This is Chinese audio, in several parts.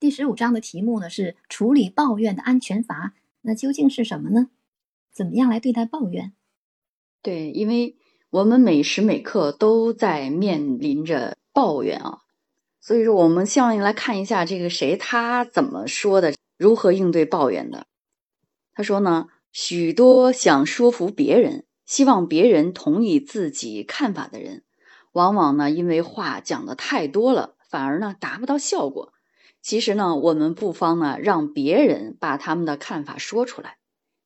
第十五章的题目呢是处理抱怨的安全阀，那究竟是什么呢？怎么样来对待抱怨？对，因为我们每时每刻都在面临着抱怨啊，所以说我们希望来看一下这个谁他怎么说的，如何应对抱怨的。他说呢，许多想说服别人、希望别人同意自己看法的人，往往呢因为话讲的太多了，反而呢达不到效果。其实呢，我们不妨呢让别人把他们的看法说出来。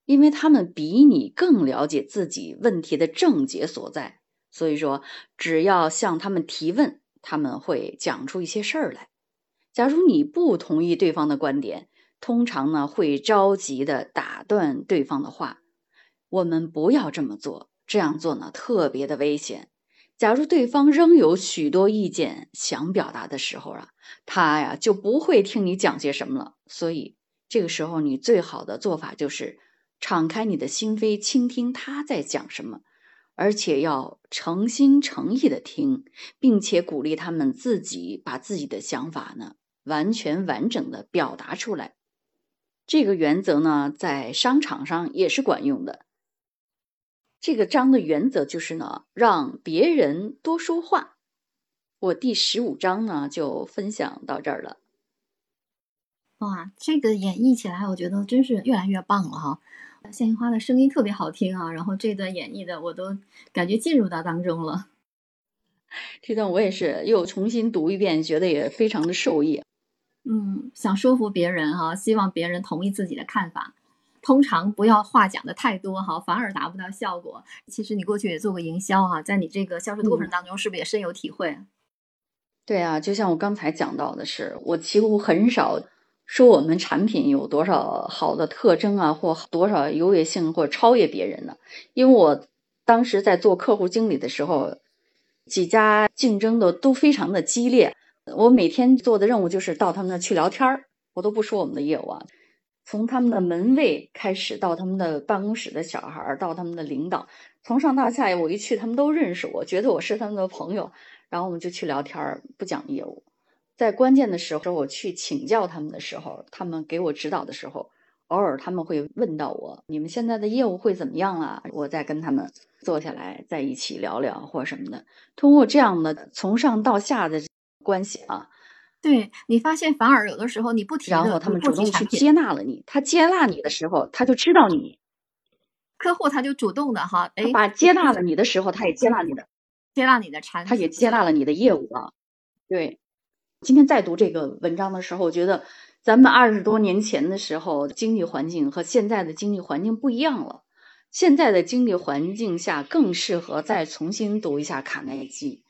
因为他们比你更了解自己问题的症结所在，所以说只要向他们提问，他们会讲出一些事儿来。假如你不同意对方的观点，通常呢会着急的打断对方的话。我们不要这么做，这样做呢特别的危险。假如对方仍有许多意见想表达的时候啊，他呀就不会听你讲些什么了。所以这个时候你最好的做法就是。敞开你的心扉，倾听他在讲什么，而且要诚心诚意的听，并且鼓励他们自己把自己的想法呢完全完整的表达出来。这个原则呢，在商场上也是管用的。这个章的原则就是呢，让别人多说话。我第十五章呢就分享到这儿了。哇，这个演绎起来，我觉得真是越来越棒了哈。谢杏花的声音特别好听啊，然后这段演绎的我都感觉进入到当中了。这段我也是又重新读一遍，觉得也非常的受益。嗯，想说服别人哈，希望别人同意自己的看法，通常不要话讲的太多哈，反而达不到效果。其实你过去也做过营销哈，在你这个销售的过程当中，是不是也深有体会？对啊，就像我刚才讲到的是，我几乎很少。说我们产品有多少好的特征啊，或多少优越性，或超越别人的？因为我当时在做客户经理的时候，几家竞争的都非常的激烈。我每天做的任务就是到他们那去聊天儿，我都不说我们的业务啊，从他们的门卫开始，到他们的办公室的小孩，到他们的领导，从上到下，我一去，他们都认识我，觉得我是他们的朋友，然后我们就去聊天，不讲业务。在关键的时候，我去请教他们的时候，他们给我指导的时候，偶尔他们会问到我：“你们现在的业务会怎么样啊？”我再跟他们坐下来，在一起聊聊或什么的。通过这样的从上到下的关系啊，对你发现反而有的时候你不提，然后他们主动去接纳了你。他接纳你的时候，他就知道你客户，他就主动的哈，哎，把接纳了你的时候，他也接纳你的，接纳你的产品，他也接纳了你的业务啊，对。今天在读这个文章的时候，我觉得咱们二十多年前的时候经济环境和现在的经济环境不一样了。现在的经济环境下更适合再重新读一下卡耐基。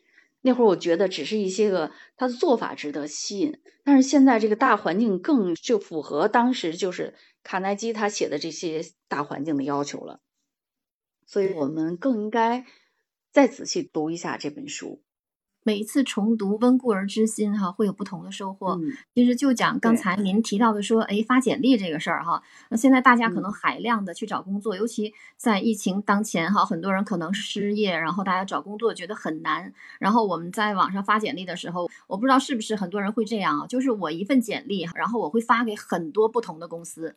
那会儿我觉得只是一些个他的做法值得吸引，但是现在这个大环境更就符合当时就是卡耐基他写的这些大环境的要求了。所以我们更应该再仔细读一下这本书。每一次重读《温故而知新》哈，会有不同的收获。其实就讲刚才您提到的说，哎，发简历这个事儿哈，那现在大家可能海量的去找工作，尤其在疫情当前哈，很多人可能失业，然后大家找工作觉得很难。然后我们在网上发简历的时候，我不知道是不是很多人会这样啊，就是我一份简历，然后我会发给很多不同的公司。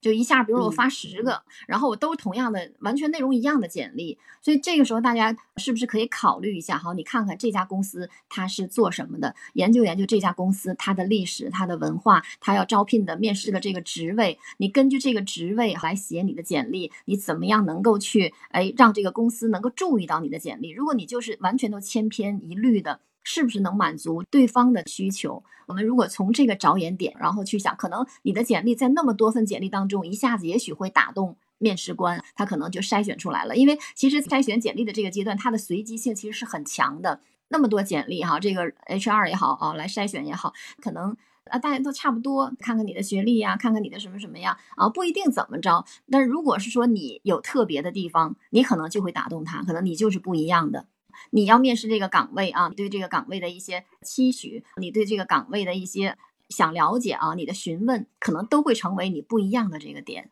就一下，比如我发十个，然后我都同样的、完全内容一样的简历，所以这个时候大家是不是可以考虑一下？好，你看看这家公司它是做什么的，研究研究这家公司它的历史、它的文化，它要招聘的面试的这个职位，你根据这个职位来写你的简历，你怎么样能够去哎让这个公司能够注意到你的简历？如果你就是完全都千篇一律的。是不是能满足对方的需求？我们如果从这个着眼点，然后去想，可能你的简历在那么多份简历当中，一下子也许会打动面试官，他可能就筛选出来了。因为其实筛选简历的这个阶段，它的随机性其实是很强的。那么多简历哈，这个 HR 也好啊，来筛选也好，可能啊大家都差不多，看看你的学历呀，看看你的什么什么呀啊，不一定怎么着。但是如果是说你有特别的地方，你可能就会打动他，可能你就是不一样的。你要面试这个岗位啊，对这个岗位的一些期许，你对这个岗位的一些想了解啊，你的询问可能都会成为你不一样的这个点。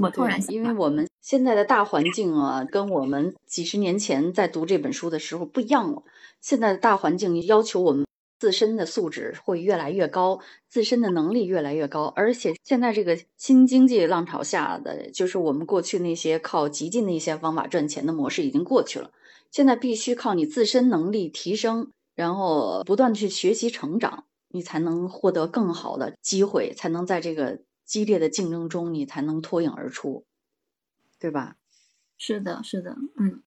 我突然，因为我们现在的大环境啊，跟我们几十年前在读这本书的时候不一样了。现在的大环境要求我们自身的素质会越来越高，自身的能力越来越高。而且现在这个新经济浪潮下的，就是我们过去那些靠极尽的一些方法赚钱的模式已经过去了。现在必须靠你自身能力提升，然后不断去学习成长，你才能获得更好的机会，才能在这个激烈的竞争中，你才能脱颖而出，对吧？是的，是的，嗯。